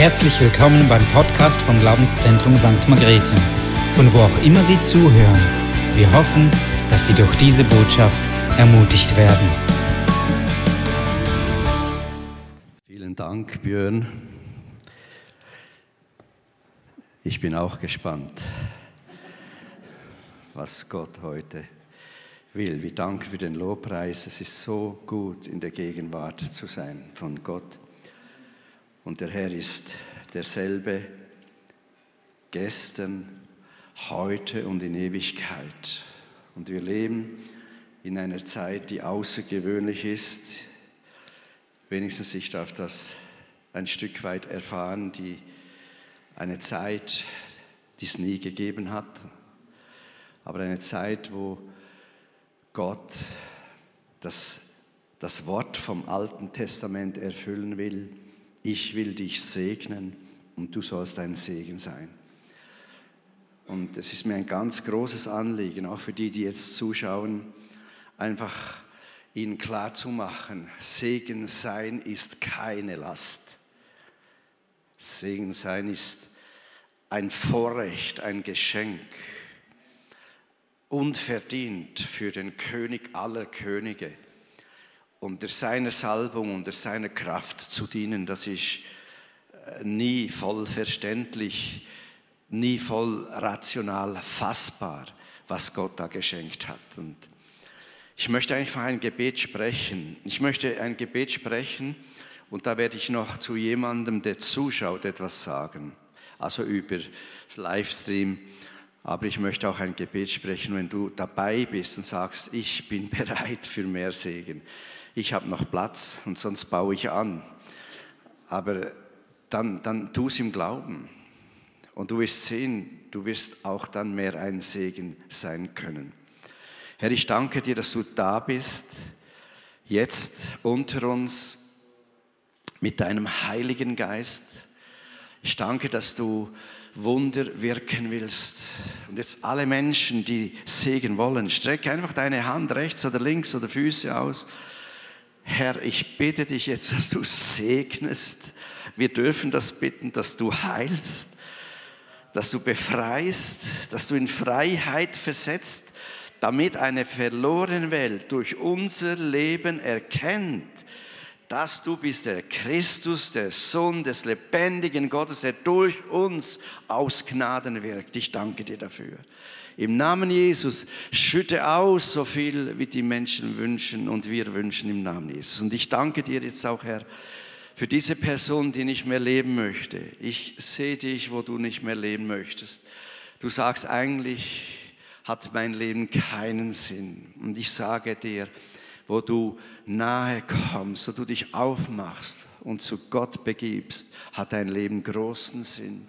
Herzlich willkommen beim Podcast vom Glaubenszentrum St. Margrethe, von wo auch immer Sie zuhören. Wir hoffen, dass Sie durch diese Botschaft ermutigt werden. Vielen Dank, Björn. Ich bin auch gespannt, was Gott heute will. Wir danken für den Lobpreis. Es ist so gut, in der Gegenwart zu sein von Gott. Und der Herr ist derselbe gestern, heute und in Ewigkeit. Und wir leben in einer Zeit, die außergewöhnlich ist. Wenigstens ich darf das ein Stück weit erfahren, die eine Zeit, die es nie gegeben hat, aber eine Zeit, wo Gott das, das Wort vom Alten Testament erfüllen will. Ich will dich segnen und du sollst ein Segen sein. Und es ist mir ein ganz großes Anliegen, auch für die, die jetzt zuschauen, einfach ihnen klarzumachen, Segen sein ist keine Last. Segen sein ist ein Vorrecht, ein Geschenk unverdient für den König aller Könige, unter seiner Salbung, unter seiner Kraft zu dienen, das ist äh, nie voll verständlich, nie voll rational fassbar, was Gott da geschenkt hat. Und ich möchte einfach ein Gebet sprechen. Ich möchte ein Gebet sprechen und da werde ich noch zu jemandem, der zuschaut, etwas sagen. Also über das Livestream aber ich möchte auch ein Gebet sprechen, wenn du dabei bist und sagst, ich bin bereit für mehr Segen. Ich habe noch Platz und sonst baue ich an. Aber dann, dann tu es im Glauben. Und du wirst sehen, du wirst auch dann mehr ein Segen sein können. Herr, ich danke dir, dass du da bist, jetzt unter uns mit deinem Heiligen Geist. Ich danke, dass du Wunder wirken willst. Und jetzt alle Menschen, die Segen wollen, streck einfach deine Hand rechts oder links oder Füße aus. Herr, ich bitte dich jetzt, dass du segnest. Wir dürfen das bitten, dass du heilst, dass du befreist, dass du in Freiheit versetzt, damit eine verlorene Welt durch unser Leben erkennt, dass du bist der Christus, der Sohn des lebendigen Gottes, der durch uns aus Gnaden wirkt. Ich danke dir dafür. Im Namen Jesus schütte aus so viel, wie die Menschen wünschen und wir wünschen im Namen Jesus. Und ich danke dir jetzt auch, Herr, für diese Person, die nicht mehr leben möchte. Ich sehe dich, wo du nicht mehr leben möchtest. Du sagst eigentlich, hat mein Leben keinen Sinn. Und ich sage dir, wo du nahe kommst, wo du dich aufmachst und zu Gott begibst, hat dein Leben großen Sinn.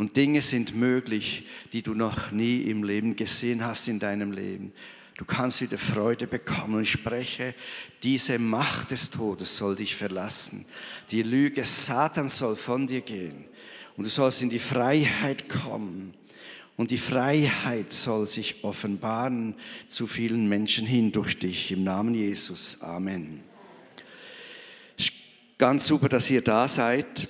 Und Dinge sind möglich, die du noch nie im Leben gesehen hast in deinem Leben. Du kannst wieder Freude bekommen und ich spreche, diese Macht des Todes soll dich verlassen. Die Lüge Satan soll von dir gehen und du sollst in die Freiheit kommen und die Freiheit soll sich offenbaren zu vielen Menschen hin durch dich. Im Namen Jesus. Amen. Ganz super, dass ihr da seid.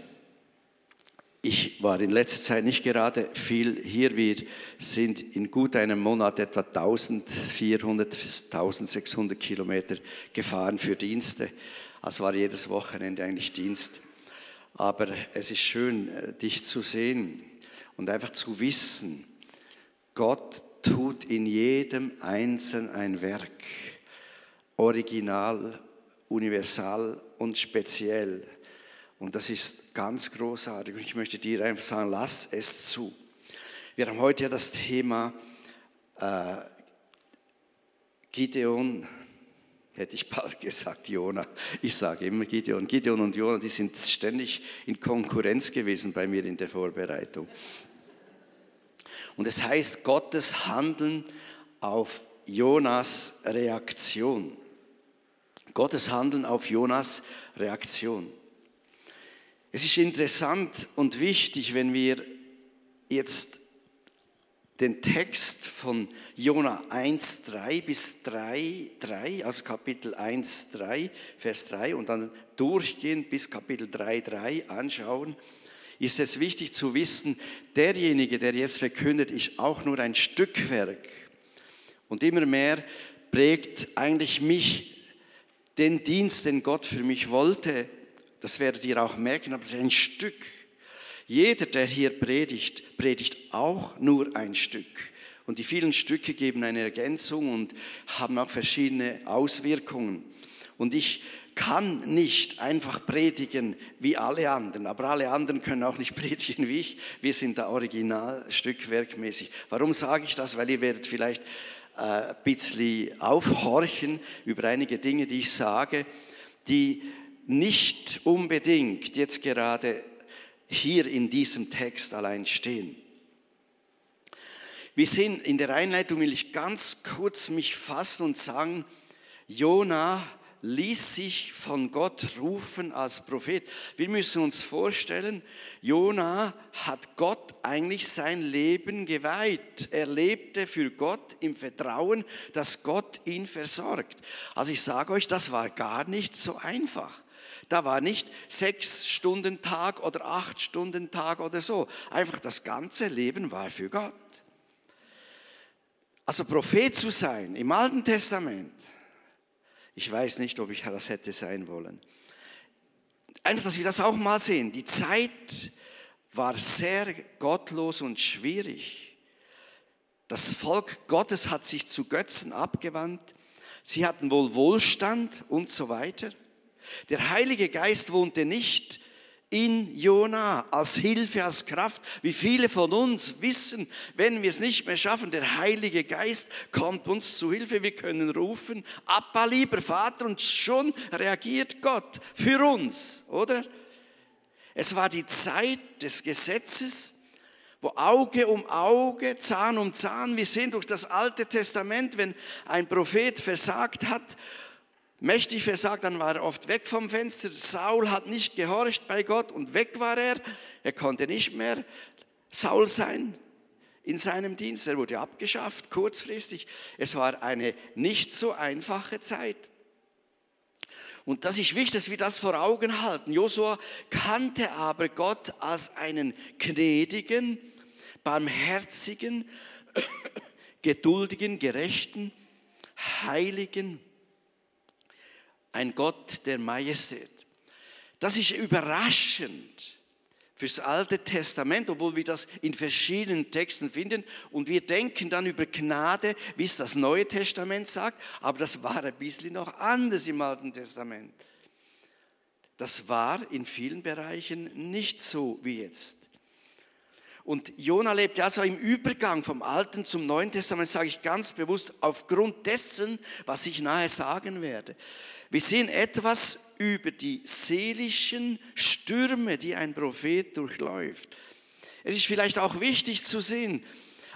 Ich war in letzter Zeit nicht gerade viel hier. Wir sind in gut einem Monat etwa 1400 bis 1600 Kilometer gefahren für Dienste. Also war jedes Wochenende eigentlich Dienst. Aber es ist schön, äh, dich zu sehen und einfach zu wissen, Gott tut in jedem Einzelnen ein Werk, original, universal und speziell. Und das ist ganz großartig. Und ich möchte dir einfach sagen, lass es zu. Wir haben heute ja das Thema äh, Gideon, hätte ich bald gesagt, Jona. Ich sage immer Gideon. Gideon und Jona, die sind ständig in Konkurrenz gewesen bei mir in der Vorbereitung. Und es heißt Gottes Handeln auf Jonas Reaktion. Gottes Handeln auf Jonas Reaktion. Es ist interessant und wichtig, wenn wir jetzt den Text von Jona 1, 3 bis 3, 3, also Kapitel 1, 3, Vers 3 und dann durchgehen bis Kapitel 3, 3 anschauen. ist es wichtig zu wissen, derjenige, der jetzt verkündet, ist auch nur ein Stückwerk. Und immer mehr prägt eigentlich mich den Dienst, den Gott für mich wollte. Das werdet ihr auch merken, aber es ist ein Stück. Jeder, der hier predigt, predigt auch nur ein Stück. Und die vielen Stücke geben eine Ergänzung und haben auch verschiedene Auswirkungen. Und ich kann nicht einfach predigen wie alle anderen, aber alle anderen können auch nicht predigen wie ich. Wir sind da original stückwerkmäßig. Warum sage ich das? Weil ihr werdet vielleicht äh, ein bisschen aufhorchen über einige Dinge, die ich sage, die nicht unbedingt jetzt gerade hier in diesem Text allein stehen. Wir sehen in der Einleitung, will ich ganz kurz mich fassen und sagen, Jona ließ sich von Gott rufen als Prophet. Wir müssen uns vorstellen, Jona hat Gott eigentlich sein Leben geweiht. Er lebte für Gott im Vertrauen, dass Gott ihn versorgt. Also ich sage euch, das war gar nicht so einfach. Da war nicht sechs Stunden Tag oder acht Stunden Tag oder so. Einfach das ganze Leben war für Gott. Also Prophet zu sein im Alten Testament, ich weiß nicht, ob ich das hätte sein wollen. Einfach, dass wir das auch mal sehen. Die Zeit war sehr gottlos und schwierig. Das Volk Gottes hat sich zu Götzen abgewandt. Sie hatten wohl Wohlstand und so weiter. Der Heilige Geist wohnte nicht in Jona als Hilfe, als Kraft. Wie viele von uns wissen, wenn wir es nicht mehr schaffen, der Heilige Geist kommt uns zu Hilfe. Wir können rufen, Abba, lieber Vater, und schon reagiert Gott für uns, oder? Es war die Zeit des Gesetzes, wo Auge um Auge, Zahn um Zahn, wir sehen durch das Alte Testament, wenn ein Prophet versagt hat mächtig versagt, dann war er oft weg vom Fenster. Saul hat nicht gehorcht bei Gott und weg war er. Er konnte nicht mehr Saul sein in seinem Dienst. Er wurde abgeschafft, kurzfristig. Es war eine nicht so einfache Zeit. Und das ist wichtig, dass wir das vor Augen halten. Josua kannte aber Gott als einen gnädigen, barmherzigen, geduldigen, gerechten, heiligen, ein Gott der Majestät. Das ist überraschend fürs Alte Testament, obwohl wir das in verschiedenen Texten finden. Und wir denken dann über Gnade, wie es das Neue Testament sagt, aber das war ein bisschen noch anders im Alten Testament. Das war in vielen Bereichen nicht so wie jetzt. Und Jona lebt also im Übergang vom Alten zum Neuen Testament, sage ich ganz bewusst, aufgrund dessen, was ich nahe sagen werde. Wir sehen etwas über die seelischen Stürme, die ein Prophet durchläuft. Es ist vielleicht auch wichtig zu sehen,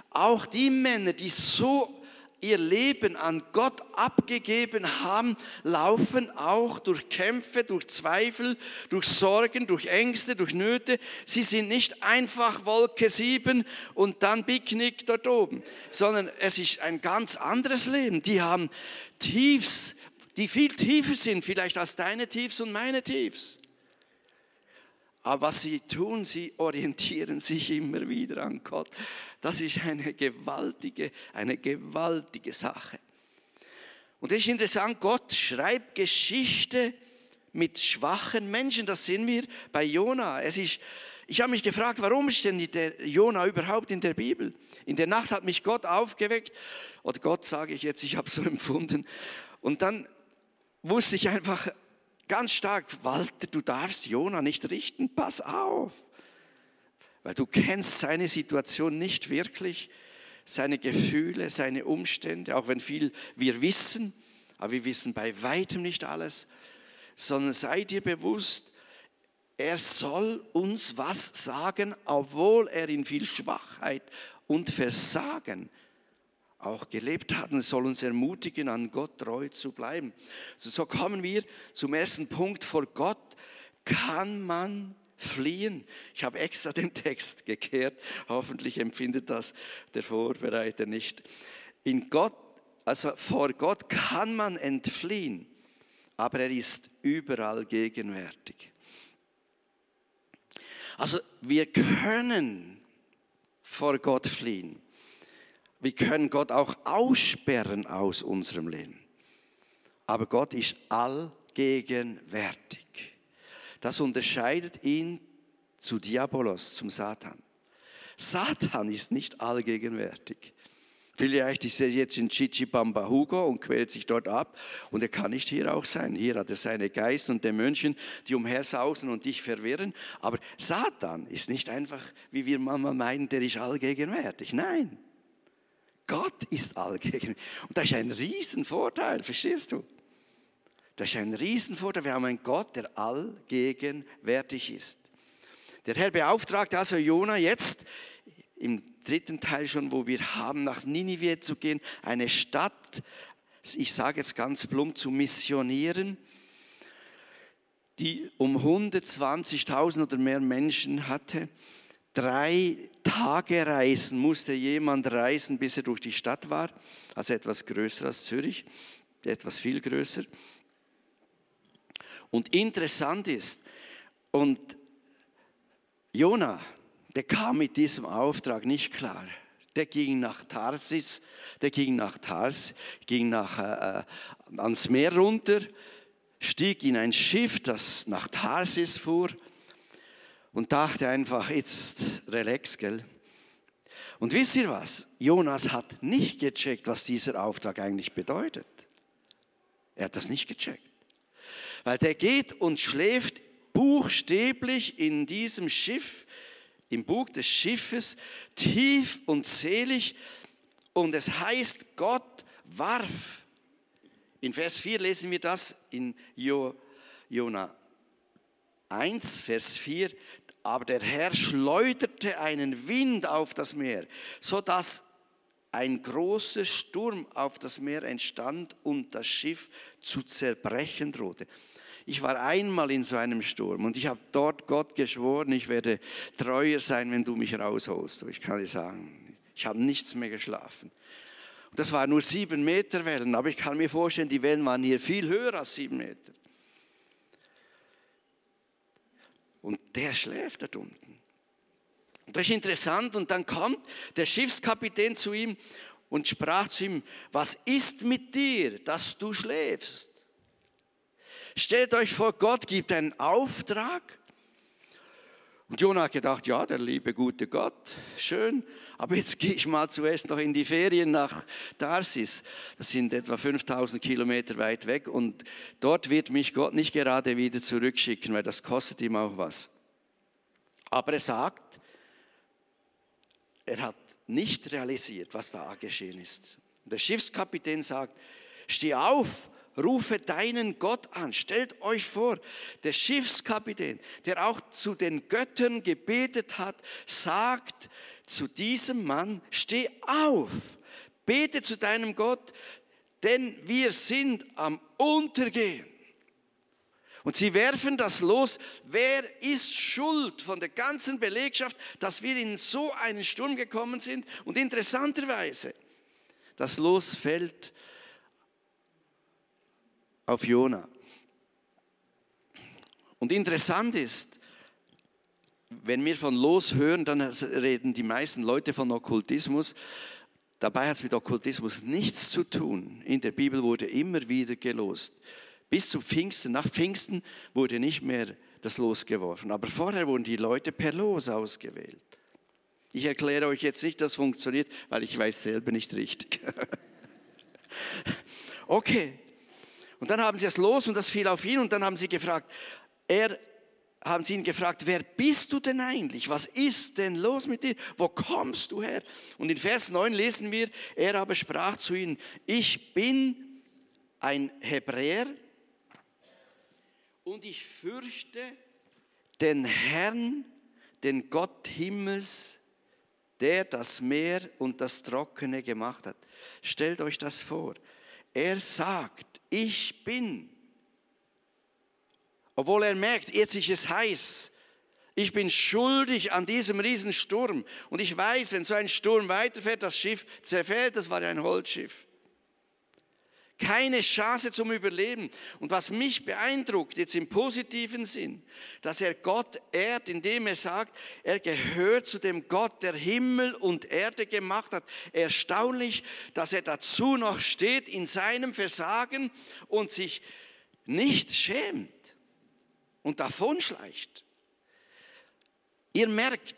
auch die Männer, die so ihr Leben an Gott abgegeben haben, laufen auch durch Kämpfe, durch Zweifel, durch Sorgen, durch Ängste, durch Nöte. Sie sind nicht einfach Wolke 7 und dann Picknick dort oben, sondern es ist ein ganz anderes Leben. Die haben Tiefs, die viel tiefer sind vielleicht als deine Tiefs und meine Tiefs. Aber was sie tun, sie orientieren sich immer wieder an Gott. Das ist eine gewaltige, eine gewaltige Sache. Und es ist interessant, Gott schreibt Geschichte mit schwachen Menschen. Das sehen wir bei Jona. Es ist, ich habe mich gefragt, warum ist denn der Jona überhaupt in der Bibel? In der Nacht hat mich Gott aufgeweckt. Oder Gott sage ich jetzt, ich habe so empfunden. Und dann wusste ich einfach ganz stark, Walter, du darfst Jona nicht richten, pass auf. Weil du kennst seine Situation nicht wirklich, seine Gefühle, seine Umstände, auch wenn viel wir wissen, aber wir wissen bei weitem nicht alles, sondern sei dir bewusst, er soll uns was sagen, obwohl er in viel Schwachheit und Versagen auch gelebt hat und soll uns ermutigen, an Gott treu zu bleiben. Also so kommen wir zum ersten Punkt. Vor Gott kann man fliehen. Ich habe extra den Text gekehrt. Hoffentlich empfindet das der Vorbereiter nicht. In Gott, also vor Gott kann man entfliehen, aber er ist überall gegenwärtig. Also wir können vor Gott fliehen. Wir können Gott auch aussperren aus unserem Leben. Aber Gott ist allgegenwärtig. Das unterscheidet ihn zu Diabolos, zum Satan. Satan ist nicht allgegenwärtig. Vielleicht ist er jetzt in Chichibamba Hugo und quält sich dort ab und er kann nicht hier auch sein. Hier hat er seine Geist und Dämonchen, die umhersausen und dich verwirren. Aber Satan ist nicht einfach, wie wir manchmal meinen, der ist allgegenwärtig. Nein, Gott ist allgegenwärtig. Und das ist ein Riesenvorteil, verstehst du? Das ist ein Riesenvorteil. Wir haben einen Gott, der allgegenwärtig ist. Der Herr beauftragt also Jona jetzt im dritten Teil schon, wo wir haben, nach Ninive zu gehen, eine Stadt, ich sage jetzt ganz plump, zu missionieren, die um 120.000 oder mehr Menschen hatte. Drei Tage reisen musste jemand reisen, bis er durch die Stadt war, also etwas größer als Zürich, etwas viel größer. Und interessant ist, und Jona, der kam mit diesem Auftrag nicht klar. Der ging nach Tarsis, der ging nach Tars, ging nach, äh, äh, ans Meer runter, stieg in ein Schiff, das nach Tarsis fuhr und dachte einfach, jetzt relax, gell? Und wisst ihr was? Jonas hat nicht gecheckt, was dieser Auftrag eigentlich bedeutet. Er hat das nicht gecheckt. Weil der geht und schläft buchstäblich in diesem Schiff, im Bug des Schiffes, tief und selig. Und es heißt, Gott warf. In Vers 4 lesen wir das in jo, Jona 1, Vers 4. Aber der Herr schleuderte einen Wind auf das Meer, so dass ein großer Sturm auf das Meer entstand und das Schiff zu zerbrechen drohte. Ich war einmal in so einem Sturm und ich habe dort Gott geschworen, ich werde treuer sein, wenn du mich rausholst. Ich kann dir sagen, ich habe nichts mehr geschlafen. Und das waren nur sieben Meter Wellen, aber ich kann mir vorstellen, die Wellen waren hier viel höher als sieben Meter. Und der schläft dort unten. Und das ist interessant. Und dann kommt der Schiffskapitän zu ihm und sprach zu ihm, was ist mit dir, dass du schläfst? Stellt euch vor, Gott gibt einen Auftrag. Und Jonah hat gedacht, ja, der liebe gute Gott, schön, aber jetzt gehe ich mal zuerst noch in die Ferien nach Tarsis. Das sind etwa 5000 Kilometer weit weg und dort wird mich Gott nicht gerade wieder zurückschicken, weil das kostet ihm auch was. Aber er sagt, er hat nicht realisiert, was da geschehen ist. Der Schiffskapitän sagt, steh auf, rufe deinen Gott an. Stellt euch vor, der Schiffskapitän, der auch zu den Göttern gebetet hat, sagt zu diesem Mann, steh auf, bete zu deinem Gott, denn wir sind am Untergehen. Und sie werfen das los. Wer ist schuld von der ganzen Belegschaft, dass wir in so einen Sturm gekommen sind? Und interessanterweise, das Los fällt auf Jona. Und interessant ist, wenn wir von Los hören, dann reden die meisten Leute von Okkultismus. Dabei hat es mit Okkultismus nichts zu tun. In der Bibel wurde immer wieder gelost. Bis zu Pfingsten, nach Pfingsten wurde nicht mehr das Los geworfen. Aber vorher wurden die Leute per Los ausgewählt. Ich erkläre euch jetzt nicht, das funktioniert, weil ich weiß selber nicht richtig. okay, und dann haben sie es los und das fiel auf ihn und dann haben sie gefragt, er, haben sie ihn gefragt, wer bist du denn eigentlich? Was ist denn los mit dir? Wo kommst du her? Und in Vers 9 lesen wir, er aber sprach zu ihnen, ich bin ein Hebräer und ich fürchte den Herrn, den Gott Himmels, der das Meer und das Trockene gemacht hat. Stellt euch das vor. Er sagt, ich bin. Obwohl er merkt, jetzt ist es heiß. Ich bin schuldig an diesem Riesensturm. Und ich weiß, wenn so ein Sturm weiterfährt, das Schiff zerfällt, das war ja ein Holzschiff. Keine Chance zum Überleben. Und was mich beeindruckt, jetzt im positiven Sinn, dass er Gott ehrt, indem er sagt, er gehört zu dem Gott, der Himmel und Erde gemacht hat. Erstaunlich, dass er dazu noch steht in seinem Versagen und sich nicht schämt und davonschleicht. Ihr merkt,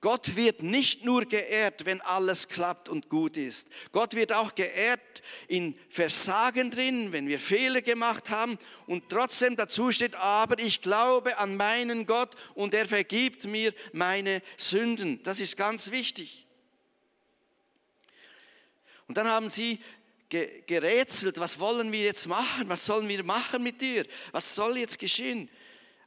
Gott wird nicht nur geehrt, wenn alles klappt und gut ist. Gott wird auch geehrt in Versagen drin, wenn wir Fehler gemacht haben und trotzdem dazu steht, aber ich glaube an meinen Gott und er vergibt mir meine Sünden. Das ist ganz wichtig. Und dann haben sie gerätselt, was wollen wir jetzt machen? Was sollen wir machen mit dir? Was soll jetzt geschehen?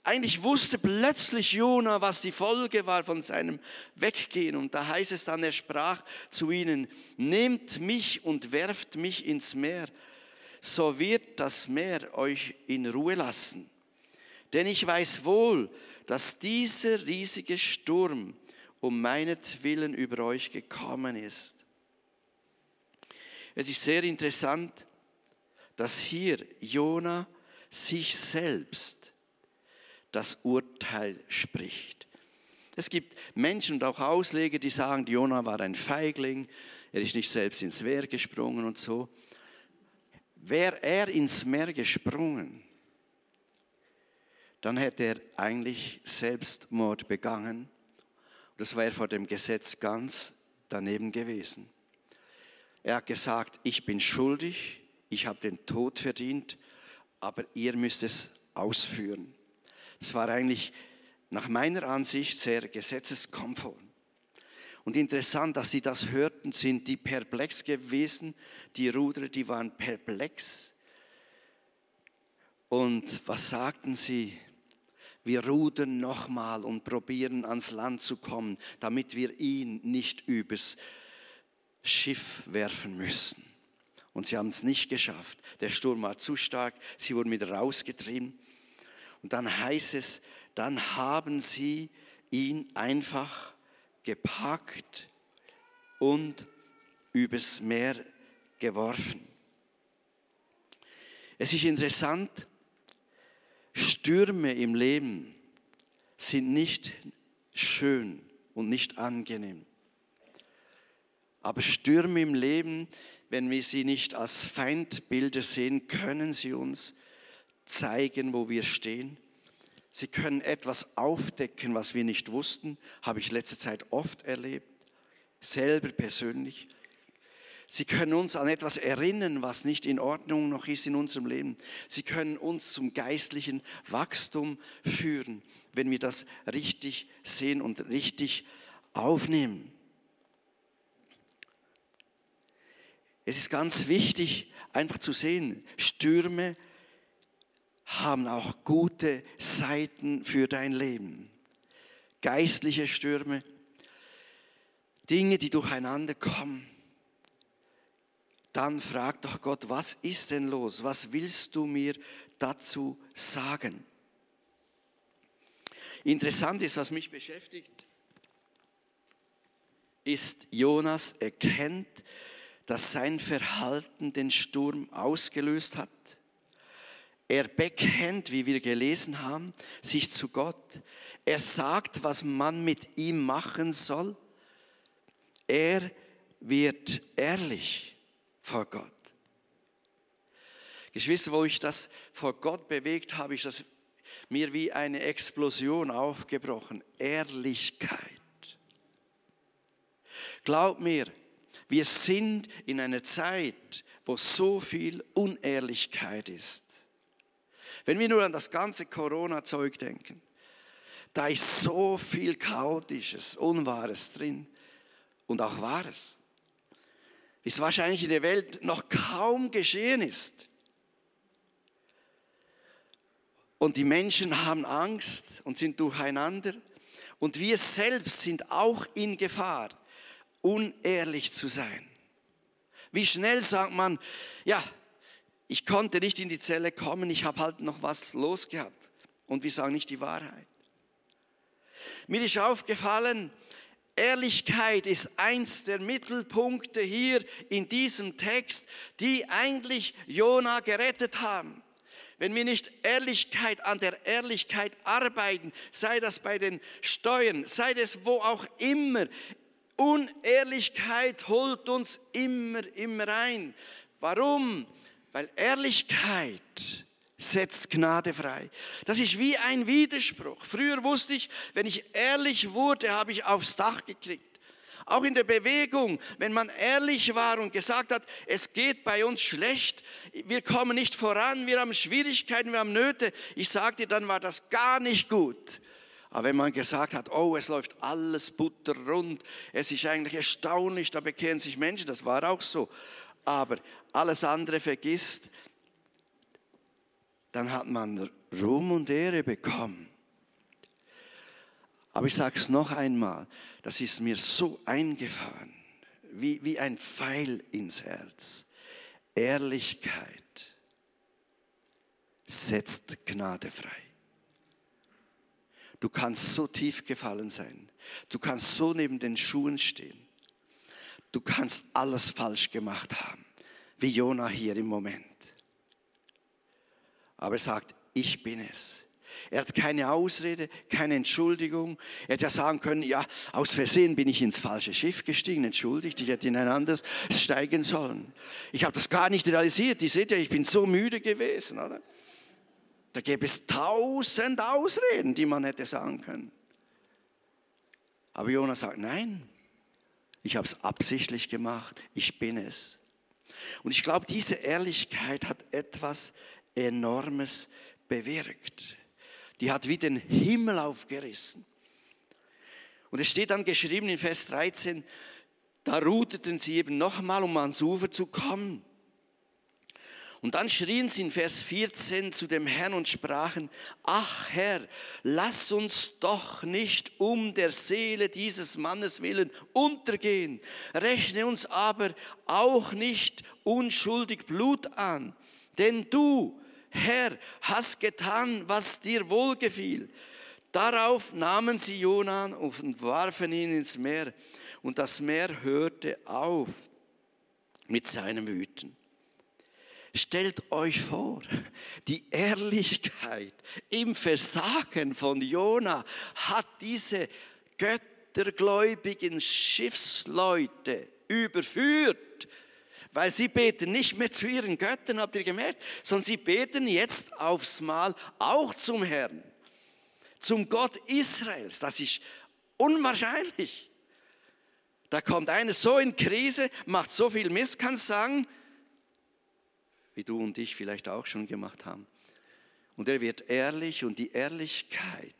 Eigentlich wusste plötzlich Jona, was die Folge war von seinem Weggehen. Und da heißt es dann, er sprach zu ihnen, nehmt mich und werft mich ins Meer, so wird das Meer euch in Ruhe lassen. Denn ich weiß wohl, dass dieser riesige Sturm um meinetwillen über euch gekommen ist. Es ist sehr interessant, dass hier Jona sich selbst das Urteil spricht. Es gibt Menschen und auch Ausleger, die sagen, Jona war ein Feigling, er ist nicht selbst ins Meer gesprungen und so. Wäre er ins Meer gesprungen, dann hätte er eigentlich Selbstmord begangen. Das wäre vor dem Gesetz ganz daneben gewesen. Er hat gesagt, ich bin schuldig, ich habe den Tod verdient, aber ihr müsst es ausführen. Es war eigentlich nach meiner Ansicht sehr gesetzeskonform. Und interessant, dass sie das hörten, sind die perplex gewesen. Die Ruderer, die waren perplex. Und was sagten sie? Wir rudern nochmal und probieren ans Land zu kommen, damit wir ihn nicht übers Schiff werfen müssen. Und sie haben es nicht geschafft. Der Sturm war zu stark, sie wurden wieder rausgetrieben. Und dann heißt es, dann haben sie ihn einfach gepackt und übers Meer geworfen. Es ist interessant, Stürme im Leben sind nicht schön und nicht angenehm. Aber Stürme im Leben, wenn wir sie nicht als Feindbilder sehen, können sie uns zeigen, wo wir stehen. Sie können etwas aufdecken, was wir nicht wussten, habe ich letzte Zeit oft erlebt, selber persönlich. Sie können uns an etwas erinnern, was nicht in Ordnung noch ist in unserem Leben. Sie können uns zum geistlichen Wachstum führen, wenn wir das richtig sehen und richtig aufnehmen. Es ist ganz wichtig, einfach zu sehen, Stürme haben auch gute Seiten für dein Leben. Geistliche Stürme, Dinge, die durcheinander kommen. Dann frag doch Gott, was ist denn los? Was willst du mir dazu sagen? Interessant ist, was mich beschäftigt, ist, Jonas erkennt, dass sein Verhalten den Sturm ausgelöst hat. Er bekennt, wie wir gelesen haben, sich zu Gott. Er sagt, was man mit ihm machen soll. Er wird ehrlich vor Gott. Geschwister, wo ich das vor Gott bewegt habe, ist das mir wie eine Explosion aufgebrochen. Ehrlichkeit. Glaub mir, wir sind in einer Zeit, wo so viel Unehrlichkeit ist. Wenn wir nur an das ganze Corona-Zeug denken, da ist so viel Chaotisches, Unwahres drin und auch Wahres, wie es wahrscheinlich in der Welt noch kaum geschehen ist. Und die Menschen haben Angst und sind durcheinander. Und wir selbst sind auch in Gefahr, unehrlich zu sein. Wie schnell sagt man, ja, ich konnte nicht in die Zelle kommen, ich habe halt noch was losgehabt. Und wir sagen nicht die Wahrheit. Mir ist aufgefallen, Ehrlichkeit ist eins der Mittelpunkte hier in diesem Text, die eigentlich Jona gerettet haben. Wenn wir nicht Ehrlichkeit an der Ehrlichkeit arbeiten, sei das bei den Steuern, sei das wo auch immer, Unehrlichkeit holt uns immer, immer ein. Warum? Weil Ehrlichkeit setzt Gnade frei. Das ist wie ein Widerspruch. Früher wusste ich, wenn ich ehrlich wurde, habe ich aufs Dach gekriegt. Auch in der Bewegung, wenn man ehrlich war und gesagt hat, es geht bei uns schlecht, wir kommen nicht voran, wir haben Schwierigkeiten, wir haben Nöte. Ich sagte, dann war das gar nicht gut. Aber wenn man gesagt hat, oh, es läuft alles butterrund, es ist eigentlich erstaunlich, da bekehren sich Menschen, das war auch so. Aber alles andere vergisst, dann hat man Ruhm und Ehre bekommen. Aber ich sage es noch einmal, das ist mir so eingefahren, wie, wie ein Pfeil ins Herz. Ehrlichkeit setzt Gnade frei. Du kannst so tief gefallen sein. Du kannst so neben den Schuhen stehen. Du kannst alles falsch gemacht haben, wie Jona hier im Moment. Aber er sagt, ich bin es. Er hat keine Ausrede, keine Entschuldigung. Er hätte ja sagen können, ja, aus Versehen bin ich ins falsche Schiff gestiegen, entschuldigt, ich hätte in ein anderes steigen sollen. Ich habe das gar nicht realisiert. Ihr seht ja, ich bin so müde gewesen, oder? Da gäbe es tausend Ausreden, die man hätte sagen können. Aber Jonas sagt, nein, ich habe es absichtlich gemacht, ich bin es. Und ich glaube, diese Ehrlichkeit hat etwas Enormes bewirkt. Die hat wie den Himmel aufgerissen. Und es steht dann geschrieben in Vers 13, da ruteten sie eben nochmal, um ans Ufer zu kommen. Und dann schrien sie in Vers 14 zu dem Herrn und sprachen, ach Herr, lass uns doch nicht um der Seele dieses Mannes willen untergehen, rechne uns aber auch nicht unschuldig Blut an, denn du, Herr, hast getan, was dir wohlgefiel. Darauf nahmen sie Jonan und warfen ihn ins Meer. Und das Meer hörte auf mit seinem Wüten. Stellt euch vor, die Ehrlichkeit im Versagen von Jona hat diese göttergläubigen Schiffsleute überführt weil sie beten nicht mehr zu ihren Göttern, habt ihr gemerkt, sondern sie beten jetzt aufs Mal auch zum Herrn, zum Gott Israels. Das ist unwahrscheinlich. Da kommt einer so in Krise, macht so viel Mist, kann sagen, wie du und ich vielleicht auch schon gemacht haben. Und er wird ehrlich und die Ehrlichkeit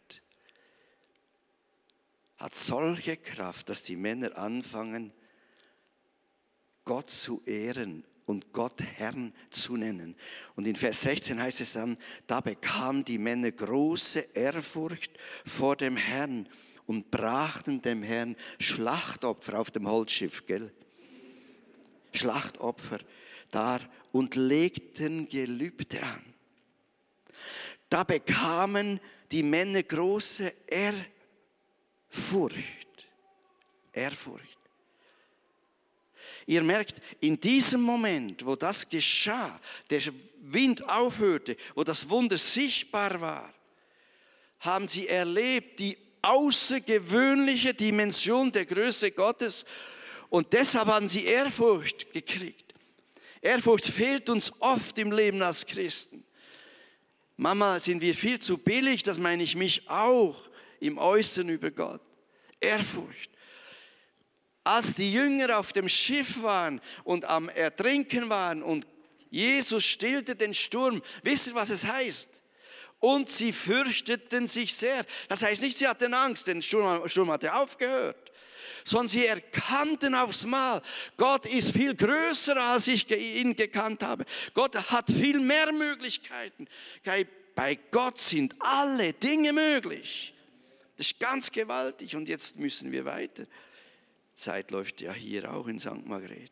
hat solche Kraft, dass die Männer anfangen, Gott zu ehren und Gott Herrn zu nennen. Und in Vers 16 heißt es dann, da bekamen die Männer große Ehrfurcht vor dem Herrn und brachten dem Herrn Schlachtopfer auf dem Holzschiff, gell? Schlachtopfer dar und legten Gelübde an. Da bekamen die Männer große Ehrfurcht. Ehrfurcht. Ihr merkt, in diesem Moment, wo das geschah, der Wind aufhörte, wo das Wunder sichtbar war, haben sie erlebt die außergewöhnliche Dimension der Größe Gottes und deshalb haben sie Ehrfurcht gekriegt. Ehrfurcht fehlt uns oft im Leben als Christen. Mama, sind wir viel zu billig, das meine ich mich auch im Äußeren über Gott. Ehrfurcht. Als die Jünger auf dem Schiff waren und am Ertrinken waren und Jesus stillte den Sturm, wisst ihr, was es heißt? Und sie fürchteten sich sehr. Das heißt nicht, sie hatten Angst, denn Sturm, Sturm hatte aufgehört, sondern sie erkannten aufs Mal, Gott ist viel größer, als ich ihn gekannt habe. Gott hat viel mehr Möglichkeiten. Bei Gott sind alle Dinge möglich. Das ist ganz gewaltig und jetzt müssen wir weiter. Zeit läuft ja hier auch in St. Margret.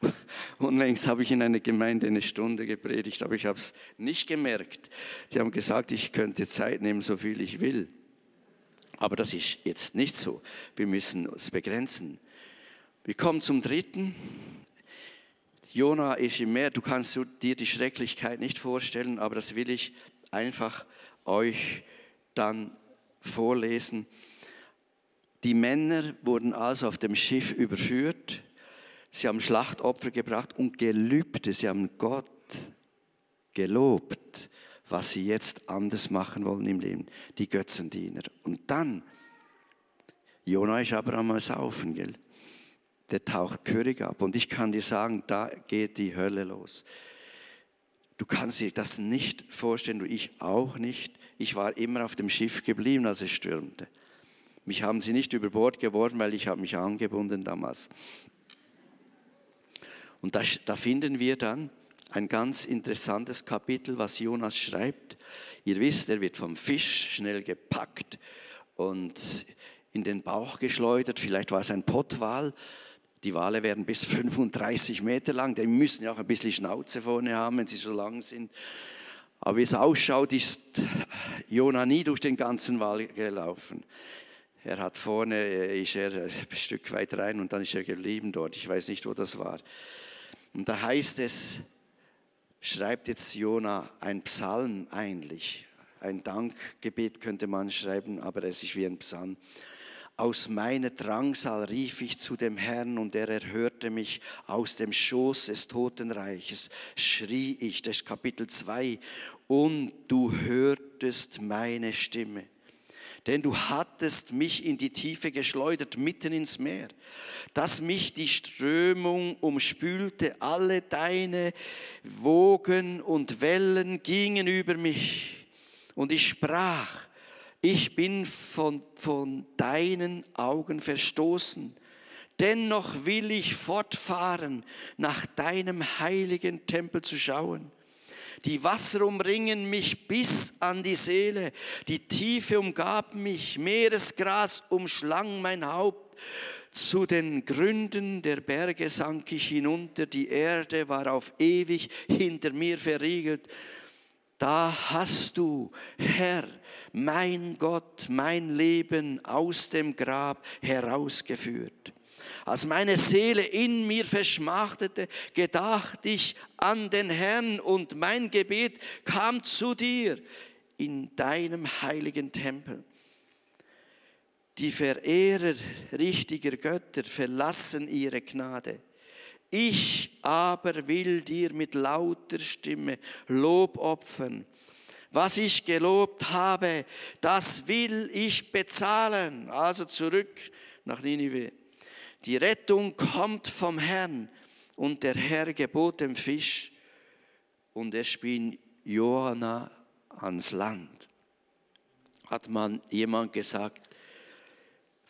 Unlängst habe ich in einer Gemeinde eine Stunde gepredigt, aber ich habe es nicht gemerkt. Die haben gesagt, ich könnte Zeit nehmen, so viel ich will. Aber das ist jetzt nicht so. Wir müssen es begrenzen. Wir kommen zum dritten. Jona ist im Meer. Du kannst dir die Schrecklichkeit nicht vorstellen, aber das will ich einfach euch dann vorlesen. Die Männer wurden also auf dem Schiff überführt. Sie haben Schlachtopfer gebracht und Gelübde. Sie haben Gott gelobt, was sie jetzt anders machen wollen im Leben. Die Götzendiener. Und dann, Jona ist aber einmal saufen, gell? Der taucht Körig ab. Und ich kann dir sagen, da geht die Hölle los. Du kannst dir das nicht vorstellen, ich auch nicht. Ich war immer auf dem Schiff geblieben, als es stürmte. Mich haben sie nicht über Bord geworfen, weil ich habe mich angebunden damals. Und da, da finden wir dann ein ganz interessantes Kapitel, was Jonas schreibt. Ihr wisst, er wird vom Fisch schnell gepackt und in den Bauch geschleudert. Vielleicht war es ein Pottwal. Die Wale werden bis 35 Meter lang. Die müssen ja auch ein bisschen Schnauze vorne haben, wenn sie so lang sind. Aber wie es ausschaut, ist Jona nie durch den ganzen Wal gelaufen. Er hat vorne, äh, ist er ein Stück weit rein und dann ist er geblieben dort. Ich weiß nicht, wo das war. Und da heißt es, schreibt jetzt Jona ein Psalm eigentlich. Ein Dankgebet könnte man schreiben, aber es ist wie ein Psalm. Aus meiner Drangsal rief ich zu dem Herrn und er erhörte mich. Aus dem Schoß des Totenreiches schrie ich, das ist Kapitel 2, und du hörtest meine Stimme denn du hattest mich in die Tiefe geschleudert, mitten ins Meer, dass mich die Strömung umspülte, alle deine Wogen und Wellen gingen über mich. Und ich sprach, ich bin von, von deinen Augen verstoßen. Dennoch will ich fortfahren, nach deinem heiligen Tempel zu schauen. Die Wasser umringen mich bis an die Seele. Die Tiefe umgab mich. Meeresgras umschlang mein Haupt. Zu den Gründen der Berge sank ich hinunter. Die Erde war auf ewig hinter mir verriegelt. Da hast du, Herr, mein Gott, mein Leben aus dem Grab herausgeführt. Als meine Seele in mir verschmachtete, gedachte ich an den Herrn und mein Gebet kam zu dir in deinem heiligen Tempel. Die Verehrer richtiger Götter verlassen ihre Gnade. Ich aber will dir mit lauter Stimme Lob opfern. Was ich gelobt habe, das will ich bezahlen. Also zurück nach Ninive. Die Rettung kommt vom Herrn und der Herr gebot dem Fisch und er spien Johanna ans Land. Hat man jemand gesagt,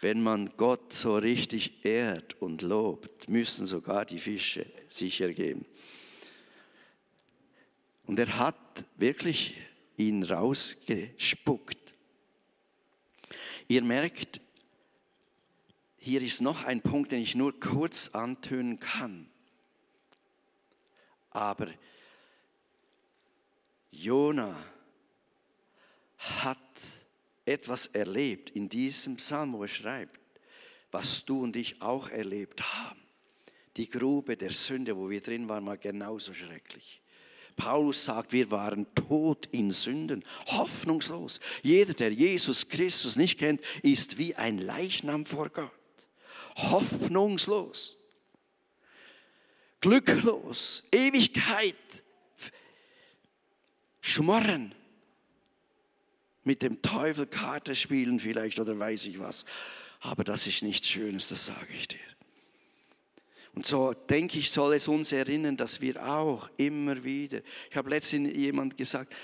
wenn man Gott so richtig ehrt und lobt, müssen sogar die Fische sich ergeben. Und er hat wirklich ihn rausgespuckt. Ihr merkt, hier ist noch ein Punkt, den ich nur kurz antönen kann. Aber Jona hat etwas erlebt in diesem Psalm, wo er schreibt, was du und ich auch erlebt haben. Die Grube der Sünde, wo wir drin waren, war genauso schrecklich. Paulus sagt, wir waren tot in Sünden, hoffnungslos. Jeder, der Jesus Christus nicht kennt, ist wie ein Leichnam vor Gott hoffnungslos, glücklos, Ewigkeit, schmorren, mit dem Teufel Karte spielen vielleicht oder weiß ich was. Aber das ist nichts Schönes, das sage ich dir. Und so denke ich, soll es uns erinnern, dass wir auch immer wieder, ich habe letztens jemand gesagt,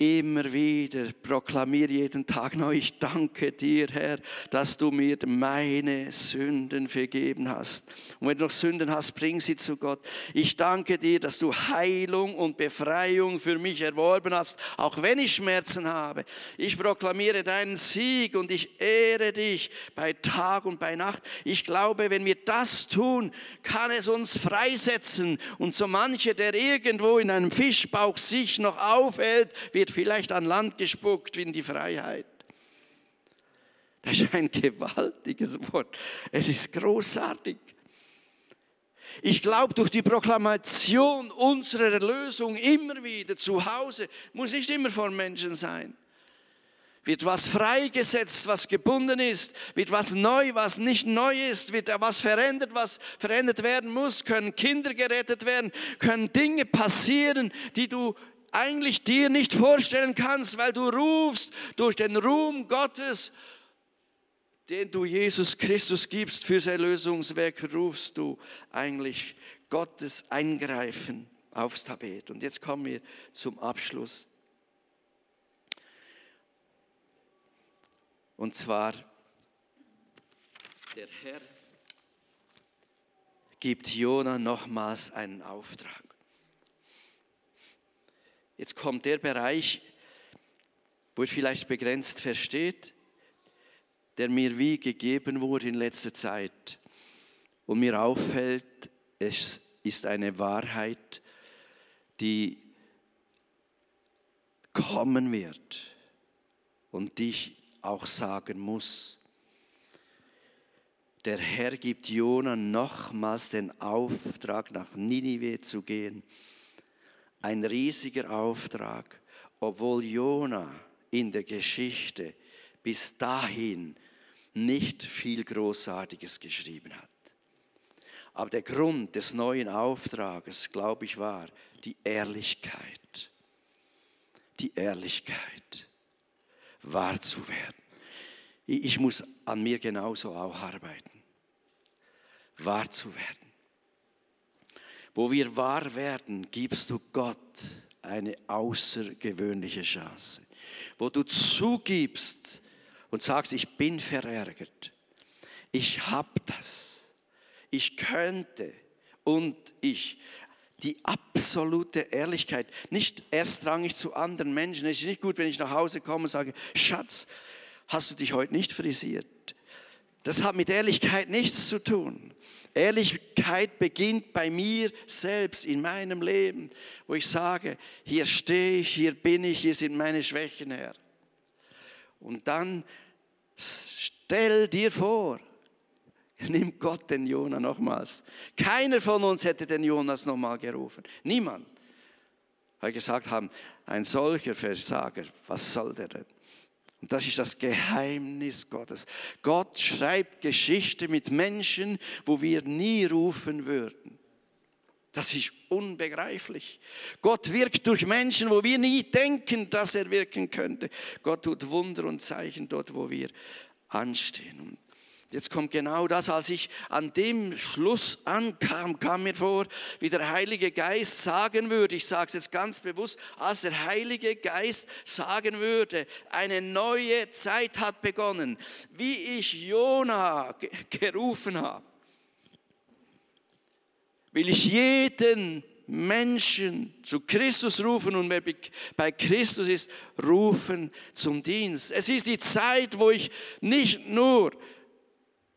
immer wieder proklamiere jeden Tag neu, ich danke dir, Herr, dass du mir meine Sünden vergeben hast. Und wenn du noch Sünden hast, bring sie zu Gott. Ich danke dir, dass du Heilung und Befreiung für mich erworben hast, auch wenn ich Schmerzen habe. Ich proklamiere deinen Sieg und ich ehre dich bei Tag und bei Nacht. Ich glaube, wenn wir das tun, kann es uns freisetzen. Und so mancher, der irgendwo in einem Fischbauch sich noch aufhält, wird vielleicht an Land gespuckt wie in die Freiheit. Das ist ein gewaltiges Wort. Es ist großartig. Ich glaube, durch die Proklamation unserer Erlösung immer wieder zu Hause, muss nicht immer vor Menschen sein, wird was freigesetzt, was gebunden ist, wird was neu, was nicht neu ist, wird was verändert, was verändert werden muss, können Kinder gerettet werden, können Dinge passieren, die du eigentlich dir nicht vorstellen kannst, weil du rufst durch den Ruhm Gottes den du Jesus Christus gibst fürs Erlösungswerk, rufst du eigentlich Gottes Eingreifen aufs Tabet. Und jetzt kommen wir zum Abschluss. Und zwar, der Herr gibt Jona nochmals einen Auftrag. Jetzt kommt der Bereich, wo er vielleicht begrenzt versteht der mir wie gegeben wurde in letzter Zeit und mir auffällt, es ist eine Wahrheit, die kommen wird und die ich auch sagen muss. Der Herr gibt Jona nochmals den Auftrag, nach Ninive zu gehen. Ein riesiger Auftrag, obwohl Jona in der Geschichte bis dahin nicht viel Großartiges geschrieben hat. Aber der Grund des neuen Auftrages, glaube ich, war die Ehrlichkeit. Die Ehrlichkeit, wahr zu werden. Ich muss an mir genauso auch arbeiten. Wahr zu werden. Wo wir wahr werden, gibst du Gott eine außergewöhnliche Chance. Wo du zugibst, und sagst, ich bin verärgert, ich habe das, ich könnte und ich. Die absolute Ehrlichkeit, nicht erstrangig zu anderen Menschen. Es ist nicht gut, wenn ich nach Hause komme und sage, Schatz, hast du dich heute nicht frisiert? Das hat mit Ehrlichkeit nichts zu tun. Ehrlichkeit beginnt bei mir selbst, in meinem Leben, wo ich sage, hier stehe ich, hier bin ich, hier sind meine Schwächen, Herr. Und dann stell dir vor, nimmt Gott den Jona nochmals. Keiner von uns hätte den Jonas nochmal gerufen. Niemand. Weil gesagt haben, ein solcher Versager, was soll der denn? Und das ist das Geheimnis Gottes. Gott schreibt Geschichte mit Menschen, wo wir nie rufen würden. Das ist unbegreiflich. Gott wirkt durch Menschen, wo wir nie denken, dass er wirken könnte. Gott tut Wunder und Zeichen dort, wo wir anstehen. Und jetzt kommt genau das, als ich an dem Schluss ankam, kam mir vor, wie der Heilige Geist sagen würde, ich sage es jetzt ganz bewusst, als der Heilige Geist sagen würde, eine neue Zeit hat begonnen, wie ich Jona gerufen habe will ich jeden Menschen zu Christus rufen. Und wer bei Christus ist, rufen zum Dienst. Es ist die Zeit, wo ich nicht nur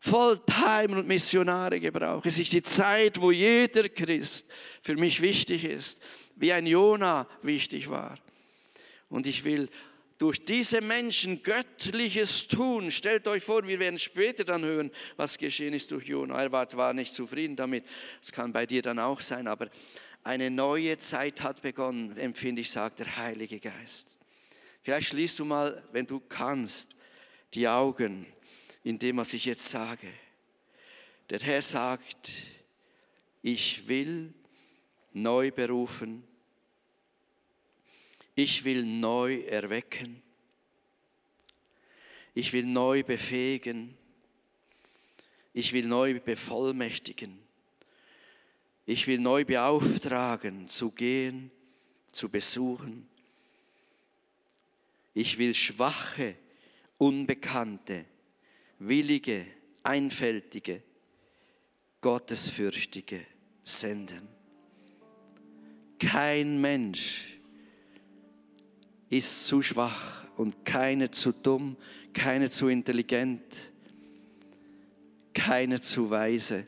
Volltime und Missionare gebrauche. Es ist die Zeit, wo jeder Christ für mich wichtig ist, wie ein Jona wichtig war. Und ich will durch diese Menschen Göttliches tun. Stellt euch vor, wir werden später dann hören, was geschehen ist durch Jona. Er war zwar nicht zufrieden damit, das kann bei dir dann auch sein, aber eine neue Zeit hat begonnen, empfinde ich, sagt der Heilige Geist. Vielleicht schließt du mal, wenn du kannst, die Augen in dem, was ich jetzt sage. Der Herr sagt, ich will neu berufen, ich will neu erwecken. Ich will neu befähigen. Ich will neu bevollmächtigen. Ich will neu beauftragen, zu gehen, zu besuchen. Ich will schwache, unbekannte, willige, einfältige, gottesfürchtige senden. Kein Mensch ist zu schwach und keine zu dumm, keine zu intelligent, keine zu weise,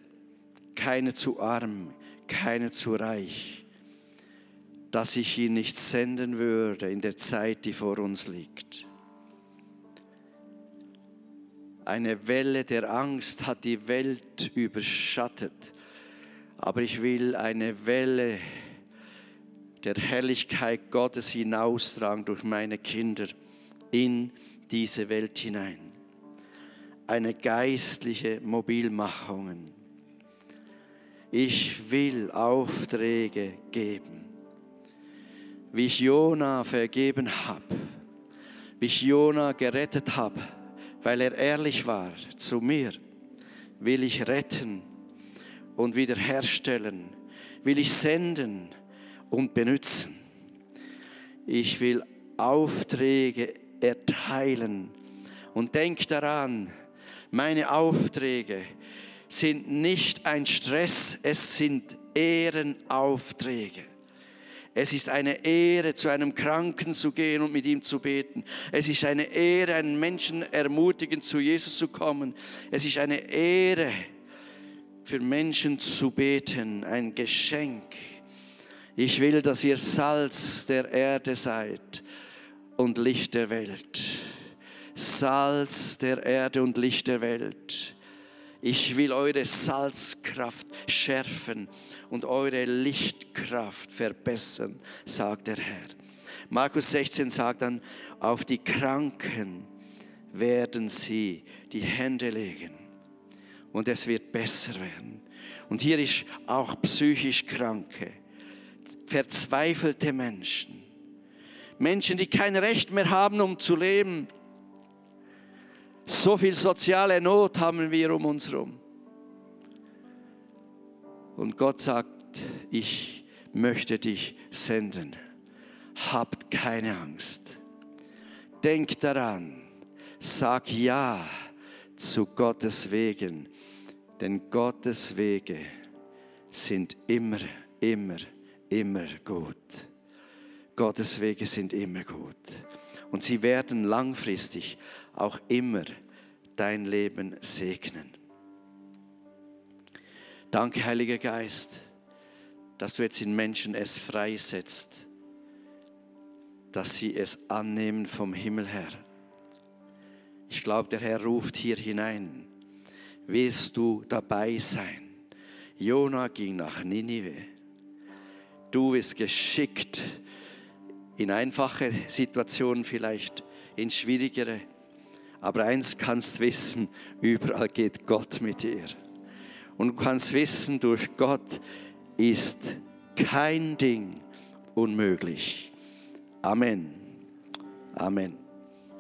keine zu arm, keine zu reich, dass ich ihn nicht senden würde in der Zeit, die vor uns liegt. Eine Welle der Angst hat die Welt überschattet. Aber ich will eine Welle der Herrlichkeit Gottes hinaustragen durch meine Kinder in diese Welt hinein. Eine geistliche Mobilmachung. Ich will Aufträge geben, wie ich Jona vergeben habe, wie ich Jona gerettet habe, weil er ehrlich war zu mir, will ich retten und wiederherstellen, will ich senden und benutzen. Ich will Aufträge erteilen und denk daran, meine Aufträge sind nicht ein Stress, es sind Ehrenaufträge. Es ist eine Ehre, zu einem Kranken zu gehen und mit ihm zu beten. Es ist eine Ehre, einen Menschen ermutigen, zu Jesus zu kommen. Es ist eine Ehre, für Menschen zu beten, ein Geschenk. Ich will, dass ihr Salz der Erde seid und Licht der Welt. Salz der Erde und Licht der Welt. Ich will eure Salzkraft schärfen und eure Lichtkraft verbessern, sagt der Herr. Markus 16 sagt dann, auf die Kranken werden sie die Hände legen und es wird besser werden. Und hier ist auch psychisch Kranke, verzweifelte Menschen, Menschen, die kein Recht mehr haben, um zu leben, so viel soziale Not haben wir um uns herum. Und Gott sagt, ich möchte dich senden. Habt keine Angst. Denk daran. Sag ja zu Gottes Wegen. Denn Gottes Wege sind immer, immer, immer gut. Gottes Wege sind immer gut. Und sie werden langfristig auch immer dein Leben segnen. Danke, Heiliger Geist, dass du jetzt in Menschen es freisetzt, dass sie es annehmen vom Himmel her. Ich glaube, der Herr ruft hier hinein. Willst du dabei sein? Jona ging nach Ninive. Du bist geschickt in einfache Situationen vielleicht, in schwierigere. Aber eins kannst wissen, überall geht Gott mit dir. Und du kannst wissen, durch Gott ist kein Ding unmöglich. Amen. Amen.